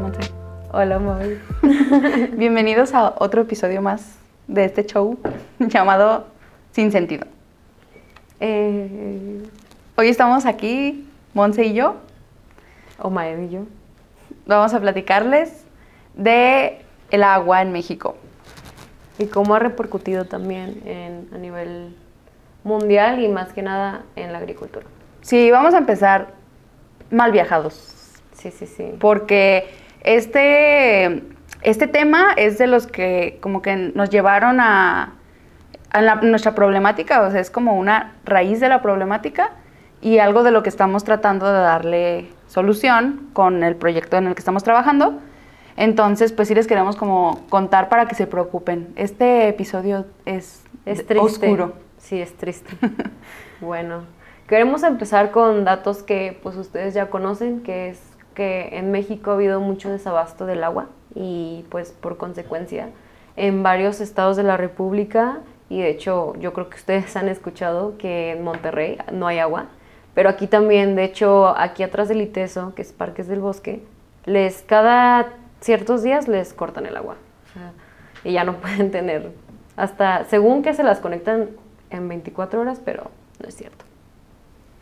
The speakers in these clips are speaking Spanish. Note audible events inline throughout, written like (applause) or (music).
Monse. Hola, Mavi. (laughs) Bienvenidos a otro episodio más de este show (laughs) llamado Sin Sentido. Eh, Hoy estamos aquí, Monse y yo. o Maeve y yo. Vamos a platicarles de el agua en México. Y cómo ha repercutido también en, a nivel mundial y más que nada en la agricultura. Sí, vamos a empezar mal viajados, Sí, sí, sí. porque este, este tema es de los que como que nos llevaron a, a la- nuestra problemática, o sea, es como una raíz de la problemática y algo de lo que estamos tratando de darle solución con el proyecto en el que estamos trabajando. Entonces, pues sí les queremos como contar para que se preocupen. Este episodio es, Es triste. oscuro. Sí, es triste. (laughs) bueno, queremos empezar con datos que pues ustedes ya conocen, que es que en México ha habido mucho desabasto del agua y pues por consecuencia en varios estados de la República y de hecho yo creo que ustedes (laughs) han escuchado que en Monterrey no hay agua, pero aquí también, de hecho, aquí atrás del ITESO, que es Parques del Bosque, les cada ciertos días les cortan el agua. Y ya no (laughs) pueden tener hasta, según que se las conectan en 24 horas, pero no es cierto.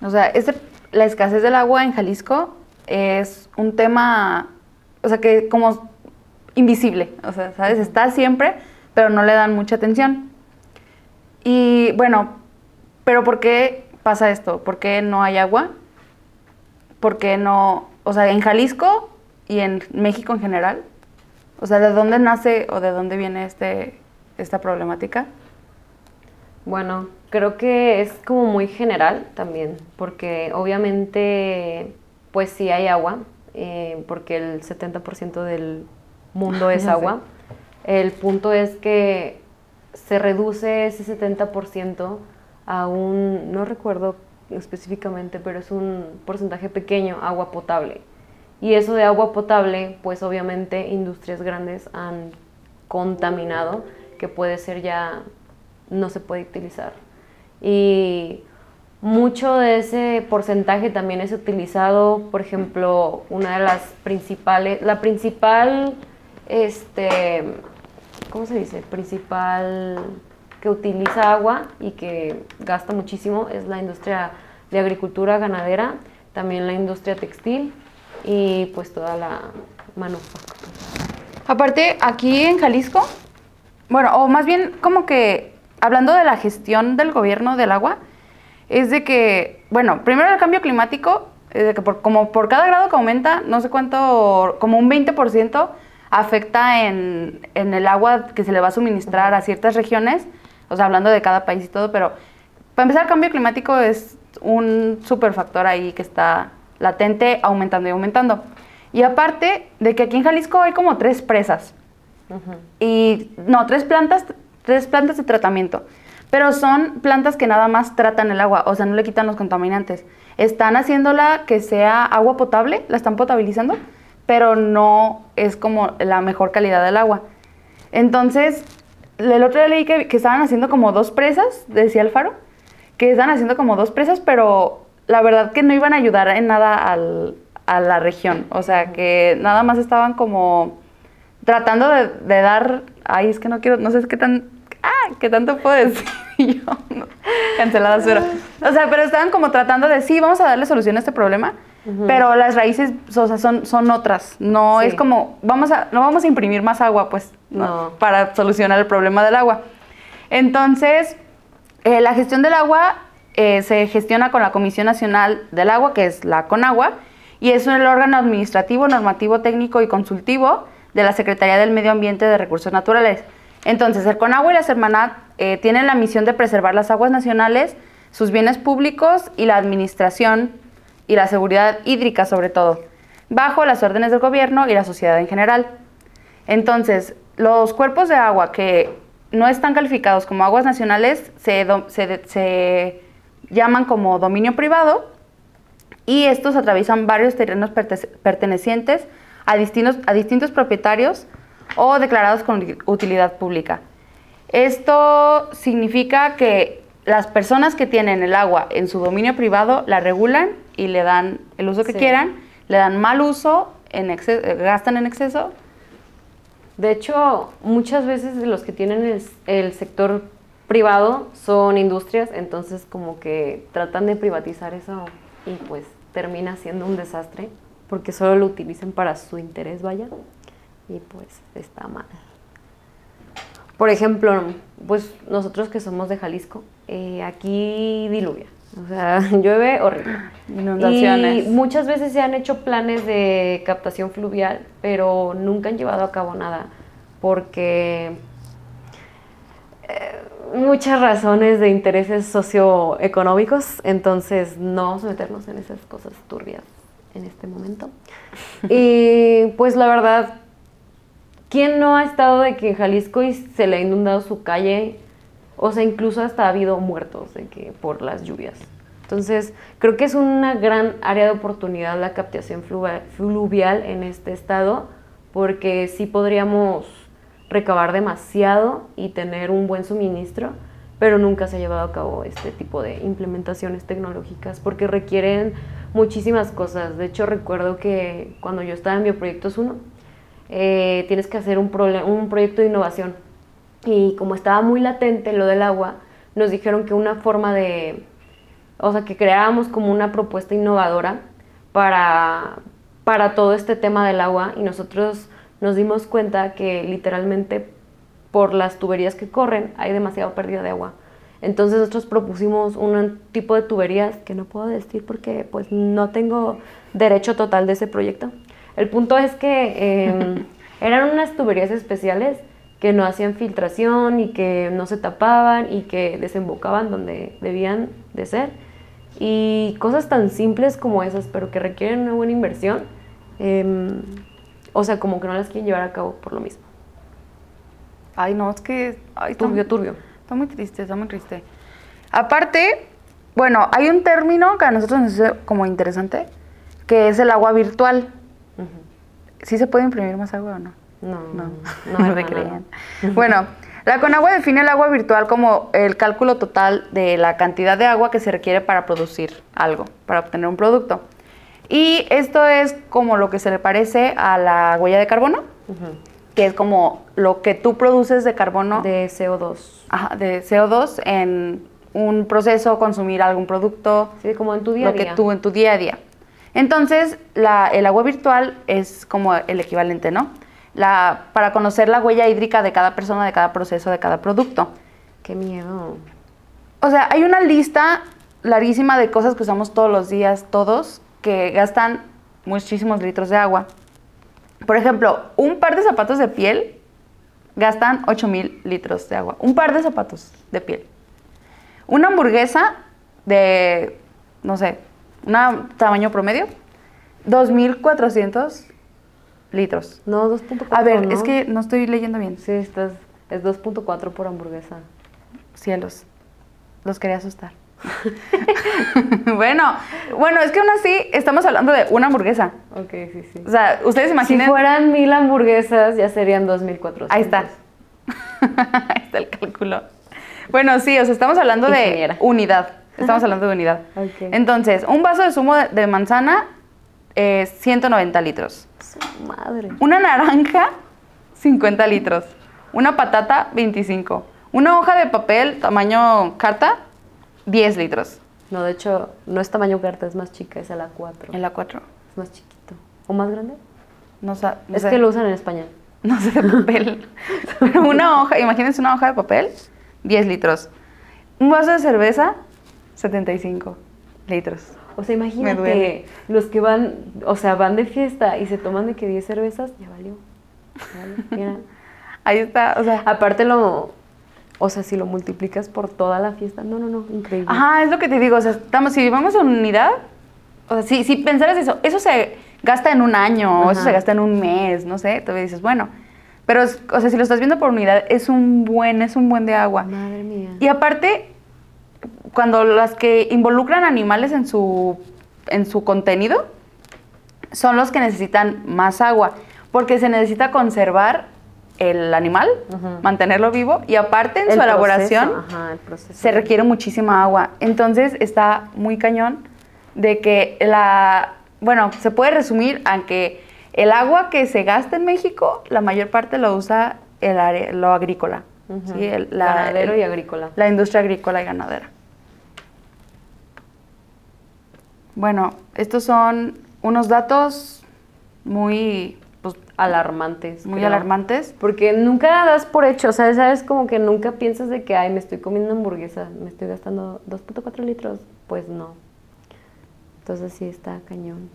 O sea, este- la escasez del agua en Jalisco es un tema, o sea, que como invisible, o sea, ¿sabes? Está siempre, pero no le dan mucha atención. Y bueno, pero ¿por qué pasa esto? ¿Por qué no hay agua? ¿Por qué no, o sea, en Jalisco y en México en general? O sea, ¿de dónde nace o de dónde viene este, esta problemática? Bueno, creo que es como muy general también, porque obviamente, pues sí hay agua, eh, porque el 70% del mundo (laughs) es agua. El punto es que se reduce ese 70% a un, no recuerdo específicamente, pero es un porcentaje pequeño, agua potable. Y eso de agua potable, pues obviamente industrias grandes han contaminado, que puede ser ya, no se puede utilizar. Y mucho de ese porcentaje también es utilizado, por ejemplo, una de las principales, la principal, este, ¿cómo se dice? Principal que utiliza agua y que gasta muchísimo es la industria de agricultura ganadera, también la industria textil y pues toda la manufactura. Aparte, aquí en Jalisco, bueno, o más bien como que hablando de la gestión del gobierno del agua, es de que, bueno, primero el cambio climático, es de que por, como por cada grado que aumenta, no sé cuánto, como un 20% afecta en, en el agua que se le va a suministrar a ciertas regiones, o sea, hablando de cada país y todo, pero para empezar, el cambio climático es un super factor ahí que está latente, aumentando y aumentando. Y aparte de que aquí en Jalisco hay como tres presas. Y no, tres plantas, tres plantas de tratamiento. Pero son plantas que nada más tratan el agua, o sea, no le quitan los contaminantes. Están haciéndola que sea agua potable, la están potabilizando, pero no es como la mejor calidad del agua. Entonces, el otro día leí que, estaban haciendo como dos presas, decía Alfaro, que estaban haciendo como dos presas, pero la verdad que no iban a ayudar en nada al- a la región. O sea, que nada más estaban como tratando de, de dar, ay, es que no quiero, no sé qué tan, ah, qué tanto puedo decir (laughs) yo, no, cancelada cero. O sea, pero estaban como tratando de, sí, vamos a darle solución a este problema, pero las raíces, o sea, son, son otras. No Sí. es como, vamos a, no vamos a imprimir más agua, pues, no, No. para solucionar el problema del agua. Entonces, eh, la gestión del agua eh, se gestiona con la Comisión Nacional del Agua, que es la CONAGUA, y es el órgano administrativo, normativo, técnico y consultivo de la Secretaría del Medio Ambiente de Recursos Naturales. Entonces, el CONAGUA y la Sermanat eh, tienen la misión de preservar las aguas nacionales, sus bienes públicos y la administración y la seguridad hídrica sobre todo, bajo las órdenes del gobierno y la sociedad en general. Entonces, los cuerpos de agua que no están calificados como aguas nacionales se, se se llaman como dominio privado y estos atraviesan varios terrenos perte- pertenecientes a distintos, a distintos propietarios o declarados con utilidad pública. Esto significa que las personas que tienen el agua en su dominio privado la regulan y le dan el uso que Sí. quieran, le dan mal uso en exceso, gastan en exceso. De hecho, muchas veces los que tienen el, el sector privado son industrias, entonces como que tratan de privatizar eso y pues termina siendo un desastre porque solo lo utilizan para su interés, vaya, y pues está mal. Por ejemplo, pues nosotros que somos de Jalisco, eh, aquí diluvia, o sea, (laughs) llueve horrible. Inundaciones. Y muchas veces se han hecho planes de captación fluvial, pero nunca han llevado a cabo nada, porque eh, muchas razones de intereses socioeconómicos, entonces no vamos a meternos en esas cosas turbias en este momento. (laughs) y pues la verdad, ¿quién no ha estado de que en Jalisco y se le ha inundado su calle? O sea, incluso hasta ha habido muertos de que por las lluvias. Entonces, creo que es una gran área de oportunidad la captación fluvial en este estado, porque sí podríamos recabar demasiado y tener un buen suministro, pero nunca se ha llevado a cabo este tipo de implementaciones tecnológicas porque requieren muchísimas cosas. De hecho, recuerdo que cuando yo estaba en Bioproyectos 1, eh, tienes que hacer un, proyecto de innovación. Y como estaba muy latente lo del agua, nos dijeron que una forma de, o sea, que creáramos como una propuesta innovadora para, para todo este tema del agua y nosotros nos dimos cuenta que literalmente por las tuberías que corren hay demasiada pérdida de agua. Entonces nosotros propusimos un tipo de tuberías que no puedo decir porque pues no tengo derecho total de ese proyecto. El punto es que eh, (laughs) eran unas tuberías especiales que no hacían filtración y que no se tapaban y que desembocaban donde debían de ser. Y cosas tan simples como esas, pero que requieren una buena inversión, em, o sea, como que no las quieren llevar a cabo por lo mismo. Ay, no, es que... Ay, está- Turbio, turbio. Está muy triste, está muy triste. Aparte, bueno, hay un término que a nosotros nos hace como interesante, que es el agua virtual. ¿Sí se puede imprimir más agua o no? No, No, no, (laughs) no. (laughs) Bueno, la Conagua define el agua virtual como el cálculo total de la cantidad de agua que se requiere para producir algo, para obtener un producto. Y esto es como lo que se le parece a la huella de carbono, que es como lo que tú produces de carbono De CO2. Ajá, de CO2 en un proceso, consumir algún producto, Sí, como en tu día a lo que día. tú en tu día a día. Entonces, la- el agua virtual es como el equivalente, ¿no? La, para conocer la huella hídrica de cada persona, de cada proceso, de cada producto. Qué miedo. O sea, hay una lista larguísima de cosas que usamos todos los días, todos, que gastan muchísimos litros de agua. Por ejemplo, un par de zapatos de piel gastan 8000 litros de agua. Un par de zapatos de piel. Una hamburguesa de, no sé, un tamaño promedio, 2400 litros. No, 2.4. A ver, ¿no? es que no estoy leyendo bien. Sí, estás, es 2.4 por hamburguesa. Cielos, los quería asustar. (laughs) (laughs) bueno, bueno, es que aún así estamos hablando de una hamburguesa. Ok, sí, sí. O sea, ustedes imaginen. Si fueran mil hamburguesas, ya serían 2.400. Ahí está. (laughs) Ahí está el cálculo. Bueno, sí, o sea, estamos hablando de unidad. Estamos hablando de unidad. Entonces, un vaso de zumo de, de manzana es 190 litros. Su madre. Una naranja, 50 litros. Una patata, 25. Una hoja de papel tamaño carta, 10 litros. No, de hecho, no es tamaño carta, es más chica, es a la 4. En la 4. Es más chiquito. ¿O más grande? No, sa- no es sé. que lo usan en España. (laughs) No sé de papel. (laughs) Una hoja, imagínense una hoja de papel, 10 litros. Un vaso de cerveza, 75 litros. O sea, imagínate, los que van, o sea, van de fiesta y se toman de que 10 cervezas, ya valió. Ya valió, mira. (laughs) Ahí está, o sea. Aparte lo, o sea, si lo multiplicas por toda la fiesta, no, no, no, increíble. Ajá, es lo que te digo. O sea, estamos, si vivamos en unidad, o sea, si, si pensaras eso, eso se gasta en un año, o eso Ajá. se gasta en un mes, no sé, todavía dices, bueno. Pero, o sea, si lo estás viendo por unidad, es un buen, es un buen de agua. Madre mía. Y aparte, cuando las que involucran animales en su, en su contenido, son los que necesitan más agua, porque se necesita conservar el animal, mantenerlo vivo, y aparte en El su elaboración ajá, se requiere muchísima agua. Entonces está muy cañón de que la, bueno, se puede resumir a que el agua que se gasta en México, la mayor parte lo usa el área, lo agrícola. ¿sí? El- la- Ganadero el- y agrícola. La industria agrícola y ganadera. Bueno, estos son unos datos muy, pues, Alarmantes. muy creo. alarmantes. Porque nunca das por hecho, o sea, sabes como que nunca piensas de que, ay, me estoy comiendo hamburguesa, me estoy gastando 2.4 litros. Pues no. Entonces sí está cañón.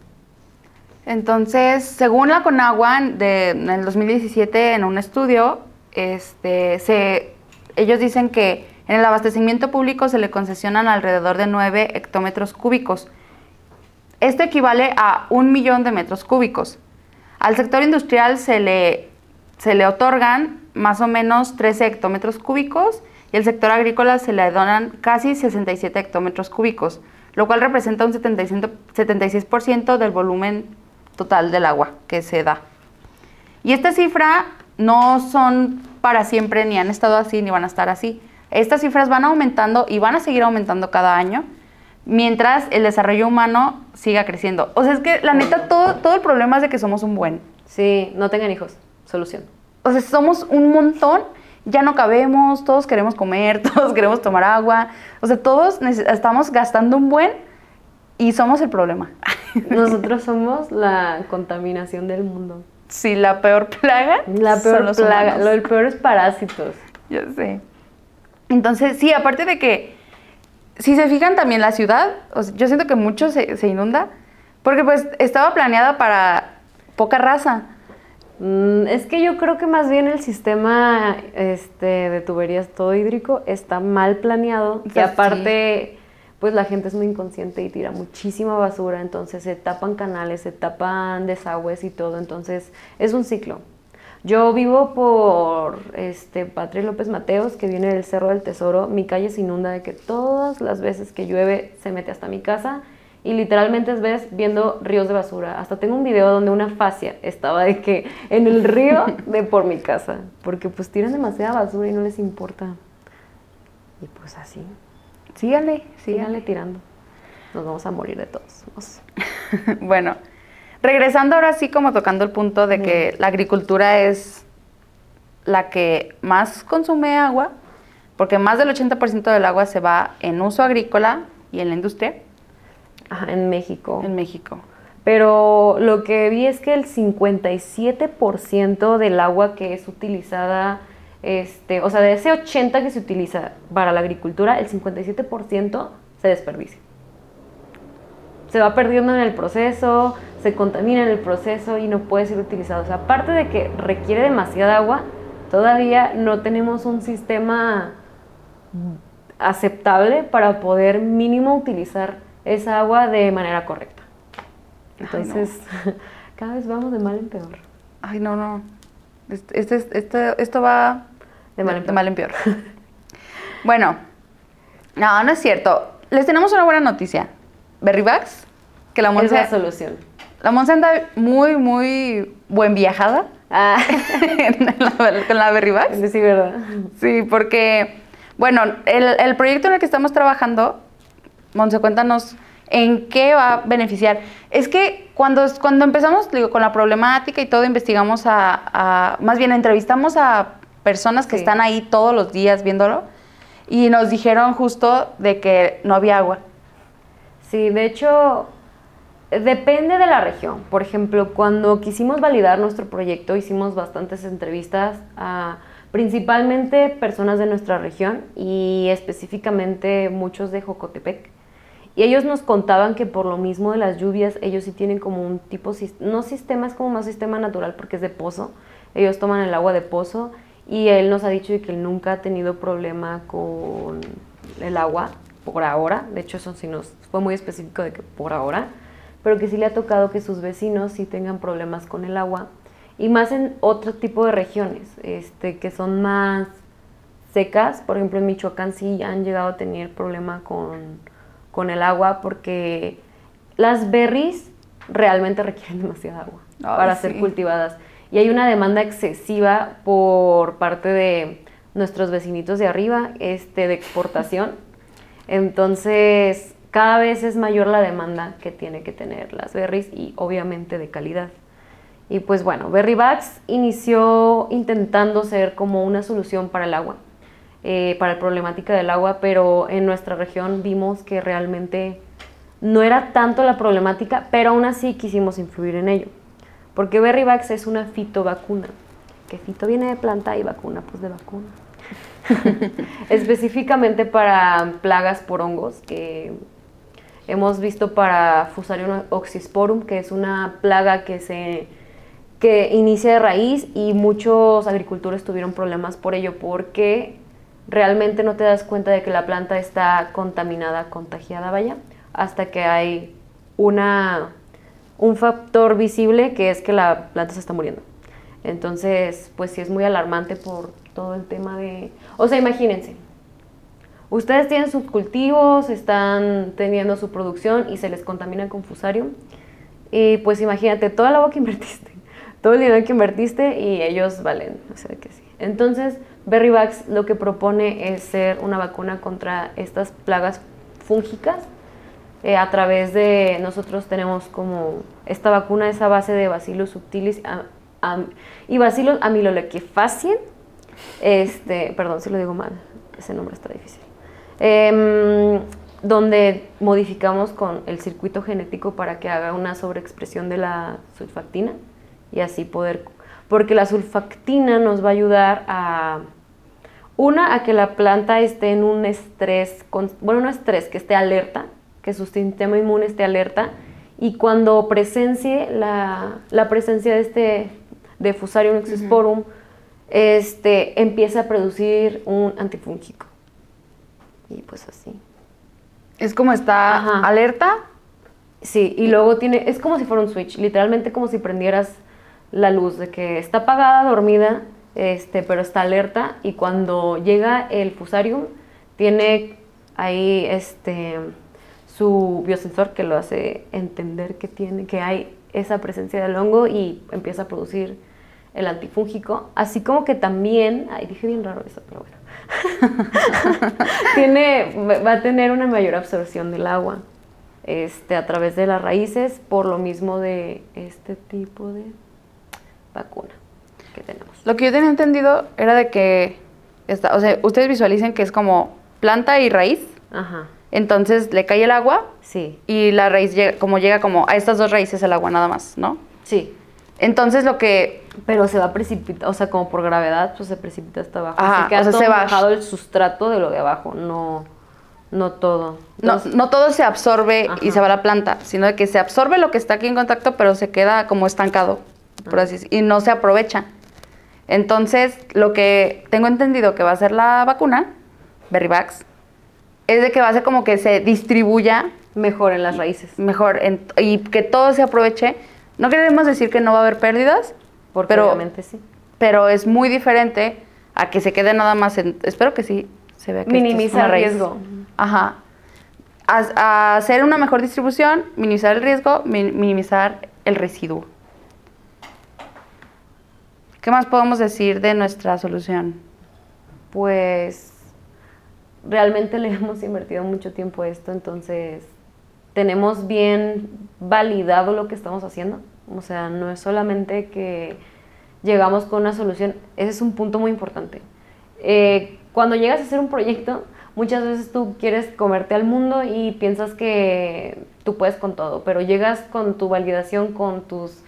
Entonces, según la Conagua, de, en el 2017, en un estudio, este, se, ellos dicen que en el abastecimiento público se le concesionan alrededor de 9 hectómetros cúbicos. Esto equivale a un millón de metros cúbicos. Al sector industrial se le, se le otorgan más o menos 13 hectómetros cúbicos y al sector agrícola se le donan casi 67 hectómetros cúbicos, lo cual representa un 75 76% del volumen total del agua que se da. Y esta cifra no son para siempre, ni han estado así, ni van a estar así. Estas cifras van aumentando y van a seguir aumentando cada año mientras el desarrollo humano siga creciendo. O sea, es que la neta, todo, todo el problema es de que somos un buen. Sí, no tengan hijos. Solución. O sea, somos un montón, ya no cabemos, todos queremos comer, (laughs) todos queremos tomar agua. O sea, todos estamos gastando un buen y somos el problema. (laughs) Nosotros somos la contaminación del mundo. Sí, la peor plaga. La son peor los plaga, humanos. lo del peor es parásitos. Ya sé. Entonces, sí, aparte de que, si se fijan también la ciudad, o sea, yo siento que mucho se, se inunda, porque pues estaba planeada para poca raza. Mm, es que yo creo que más bien el sistema este, de tuberías todo hídrico está mal planeado O y sea, aparte pues la gente es muy inconsciente y tira muchísima basura, entonces se tapan canales, se tapan desagües y todo, entonces es un ciclo. Yo vivo por este Patria López Mateos, que viene del Cerro del Tesoro. Mi calle se inunda de que todas las veces que llueve se mete hasta mi casa y literalmente ves viendo ríos de basura. Hasta tengo un video donde una fascia estaba de que en el río de por mi casa, porque pues tiran demasiada basura y no les importa. Y pues así, Síganle, síganle tirando. Nos vamos a morir de todos. (laughs) bueno, regresando ahora sí como tocando el punto de que la agricultura es la que más consume agua, porque más del 80% del agua se va en uso agrícola y en la industria Ajá, en México. en México. Pero lo que vi es que el 57% del agua que es utilizada, este, o sea, de ese 80% que se utiliza para la agricultura, el 57% se desperdicia. Se va perdiendo en el proceso, se contamina en el proceso y no puede ser utilizado. O sea, aparte de que requiere demasiada agua, todavía no tenemos un sistema aceptable para poder mínimo utilizar esa agua de manera correcta. Ay, Entonces, (laughs) cada vez vamos de mal en peor. Ay, no, no. Este, este- este- esto va De mal en peor. mal en peor. (laughs) bueno, no, no es cierto. Les tenemos una buena noticia. Berrybags, que la Es Monse, la solución. la Monse anda muy, muy buen viajada Ah, (laughs) la- con la Berrybags. sí, ¿verdad? Sí, porque, bueno, el, el proyecto en el que estamos trabajando, Monse, cuéntanos en qué va a beneficiar. Es que cuando, cuando empezamos digo, con la problemática y todo, investigamos a, a- más bien entrevistamos a personas que Sí. están ahí todos los días viéndolo y nos dijeron justo de que no había agua. Sí, de hecho, depende de la región. Por ejemplo, cuando quisimos validar nuestro proyecto, hicimos bastantes entrevistas a principalmente personas de nuestra región y específicamente muchos de Jocotepec. Y ellos nos contaban que por lo mismo de las lluvias, ellos sí tienen como un tipo, no sistema, es como más sistema natural porque es de pozo. Ellos toman el agua de pozo y él nos ha dicho que él nunca ha tenido problema con el agua por ahora. De hecho, eso sí nos fue muy específico de que por ahora, pero que sí le ha tocado que sus vecinos sí tengan problemas con el agua y más en otro tipo de regiones, este, que son más secas. Por ejemplo, en Michoacán sí han llegado a tener problema con, con el agua porque las berries realmente requieren (laughs) demasiada agua Ay, para ser cultivadas. Y hay una demanda excesiva por parte de nuestros vecinitos de arriba este, de exportación. Entonces, cada vez es mayor la demanda que tiene que tener las berries y obviamente de calidad. Y pues bueno, Berrybags inició intentando ser como una solución para el agua, eh, para la problemática del agua, pero en nuestra región vimos que realmente no era tanto la problemática, pero aún así quisimos influir en ello. Porque Berrybags es una fitovacuna, que fito viene de planta y vacuna pues de vacuna. (laughs) Específicamente para plagas por hongos que hemos visto para Fusarium oxysporum, que es una plaga que se que inicia de raíz y muchos agricultores tuvieron problemas por ello porque realmente no te das cuenta de que la planta está contaminada, contagiada, vaya, hasta que hay una un factor visible que es que la planta se está muriendo. Entonces, pues sí es muy alarmante por todo el tema de... O sea, imagínense, ustedes tienen sus cultivos, están teniendo su producción y se les contamina con fusarium. Y pues imagínate, toda la agua que (laughs) invertiste, todo el dinero que invertiste y ellos valen, o sea que sí. Entonces, Berryvax lo que propone es ser una vacuna contra estas plagas fúngicas. Eh, a través de nosotros tenemos como esta vacuna esa base de Bacillus subtilis y Bacillus amylolequifaciens este, perdón si lo digo mal, ese nombre está difícil, em, donde modificamos con el circuito genético para que haga una sobreexpresión de la sulfactina y así poder, porque la sulfactina nos va a ayudar a, una, a que la planta esté en un estrés, bueno, no estrés, que esté alerta, que su sistema inmune esté alerta y cuando presencie la, la presencia de este de Fusarium exosporum, este, empieza a producir un antifúngico. Y pues así. Es como está alerta. Sí, y luego tiene, es como si fuera un switch, literalmente como si prendieras la luz de que está apagada, dormida, este, pero está alerta y cuando llega el fusarium tiene ahí este su biosensor que lo hace entender que tiene que hay esa presencia del hongo y empieza a producir el antifúngico, así como que también, ay, dije bien raro eso, pero bueno, (laughs) tiene, va a tener una mayor absorción del agua este, a través de las raíces, por lo mismo de este tipo de vacuna que tenemos. Lo que yo tenía entendido era de que, está, o sea, ustedes visualicen que es como planta y raíz. Ajá. Entonces le cae el agua. Sí. Y la raíz llega, como llega como a estas dos raíces el agua nada más, ¿no? Sí. Entonces lo que... Pero se va a precipitar, o sea, como por gravedad, pues se precipita hasta abajo. Ajá, o sea, se ha bajado el sustrato de lo de abajo, no, no todo. no, no todo se absorbe y se va a la planta, sino de que se absorbe lo que está aquí en contacto, pero se queda como estancado, por así decirlo, y no se aprovecha. Entonces, lo que tengo entendido que va a ser la vacuna, Berryvax, es de que va a ser como que se distribuya mejor en las raíces. Mejor, y que todo se aproveche no queremos decir que no va a haber pérdidas, porque pero, obviamente sí. Pero es muy diferente a que se quede nada más en. Espero que sí se vea que minimizar el riesgo. Ajá. A, hacer una mejor distribución, minimizar el riesgo, minimizar el residuo. ¿Qué más podemos decir de nuestra solución? Pues realmente le (laughs) hemos invertido mucho tiempo a esto, entonces tenemos bien validado lo que estamos haciendo. O sea, no es solamente que llegamos con una solución, ese es un punto muy importante. Eh, cuando llegas a hacer un proyecto, muchas veces tú quieres comerte al mundo y piensas que tú puedes con todo, pero llegas con tu validación, con tus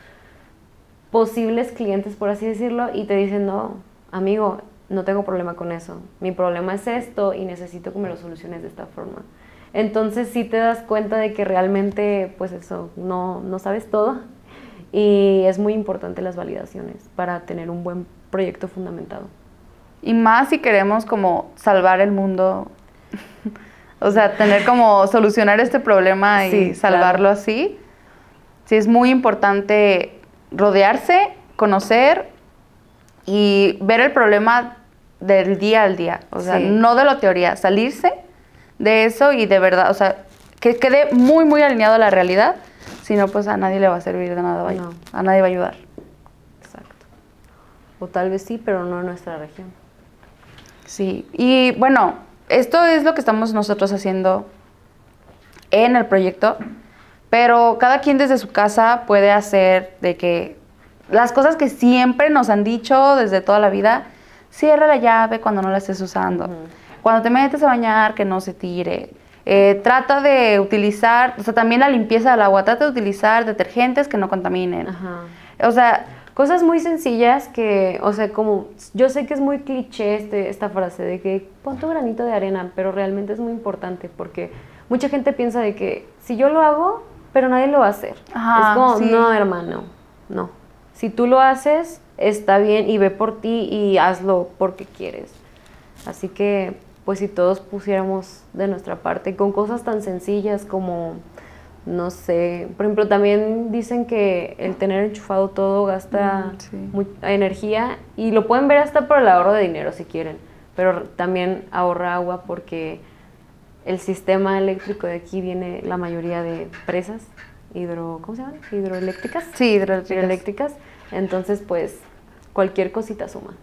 posibles clientes, por así decirlo, y te dicen, no, amigo, no tengo problema con eso. Mi problema es esto y necesito que me lo soluciones de esta forma. Entonces sí te das cuenta de que realmente, pues eso, no, no sabes todo y es muy importante las validaciones para tener un buen proyecto fundamentado. Y más si queremos como salvar el mundo, (laughs) o sea, tener como solucionar este problema y salvarlo así. Sí es muy importante rodearse, conocer y ver el problema del día al día, o sea, no de la teoría, salirse de eso y de verdad, o sea, que quede muy, muy alineado a la realidad, si no, pues a nadie le va a servir de nada, a nadie va a ayudar. Exacto. O tal vez sí, pero no en nuestra región. Sí, y bueno, esto es lo que estamos nosotros haciendo en el proyecto, pero cada quien desde su casa puede hacer de que las cosas que siempre nos han dicho desde toda la vida, cierra la llave cuando no la estés usando. Cuando te metes a bañar, que no se tire. Eh, trata de utilizar, o sea, también la limpieza del agua, trata de utilizar detergentes que no contaminen. Ajá. O sea, Cosas muy sencillas que, o sea, como yo sé que es muy cliché este, esta frase de que pon tu granito de arena, pero realmente es muy importante porque mucha gente piensa de que si yo lo hago, pero nadie lo va a hacer. Ajá, es como, sí. no, hermano, no. Si tú lo haces, está bien y ve por ti y hazlo porque quieres. Así que, pues si todos pusiéramos de nuestra parte con cosas tan sencillas como no sé, por ejemplo, también dicen que el tener enchufado todo gasta Mm, sí. mu- energía y lo pueden ver hasta por el ahorro de dinero si quieren, pero también ahorra agua porque el sistema eléctrico de aquí viene la mayoría de presas hidro, ¿cómo se llaman? Hidroeléctricas. sí, hidroeléctricas. Hidroeléctricas. Entonces, pues cualquier cosita suma.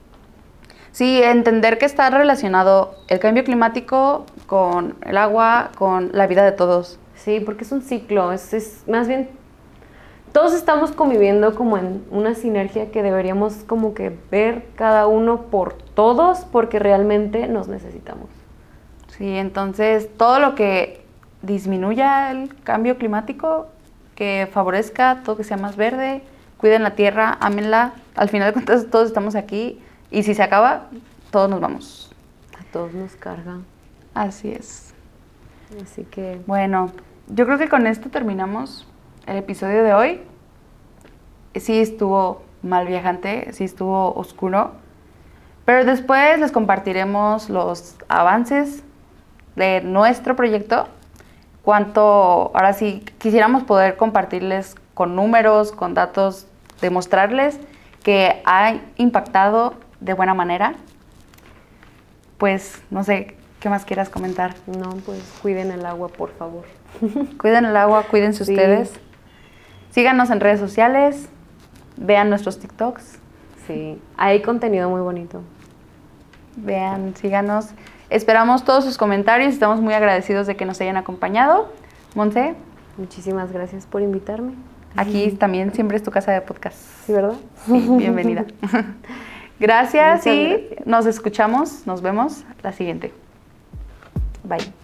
Sí, entender que está relacionado el cambio climático con el agua, con la vida de todos. Sí, porque es un ciclo, es, es más bien todos estamos conviviendo como en una sinergia que deberíamos como que ver cada uno por todos porque realmente nos necesitamos. Sí, entonces todo lo que disminuya el cambio climático, que favorezca todo que sea más verde, cuiden la tierra, ámenla. Al final de cuentas todos estamos aquí y si se acaba, todos nos vamos. A todos nos carga. Así es. Así que Bueno, yo creo que con esto terminamos el episodio de hoy. Sí estuvo mal viajante, sí estuvo oscuro, pero después les compartiremos los avances de nuestro proyecto. Cuánto, ahora sí, quisiéramos poder compartirles con números, con datos, demostrarles que ha impactado de buena manera. Pues no sé, ¿qué más quieras comentar? no, pues cuiden el agua, por favor. (laughs) Cuiden el agua, cuídense Sí. ustedes. Síganos en redes sociales, vean nuestros TikToks, Sí, hay contenido muy bonito. vean, síganos. Esperamos todos sus comentarios, estamos muy agradecidos de que nos hayan acompañado. Monse, Muchísimas gracias por invitarme. aquí también siempre es tu casa de podcast. Sí, ¿verdad? Sí, bienvenida. (laughs) Gracias Muchas y gracias. nos escuchamos, nos vemos la siguiente. Bye.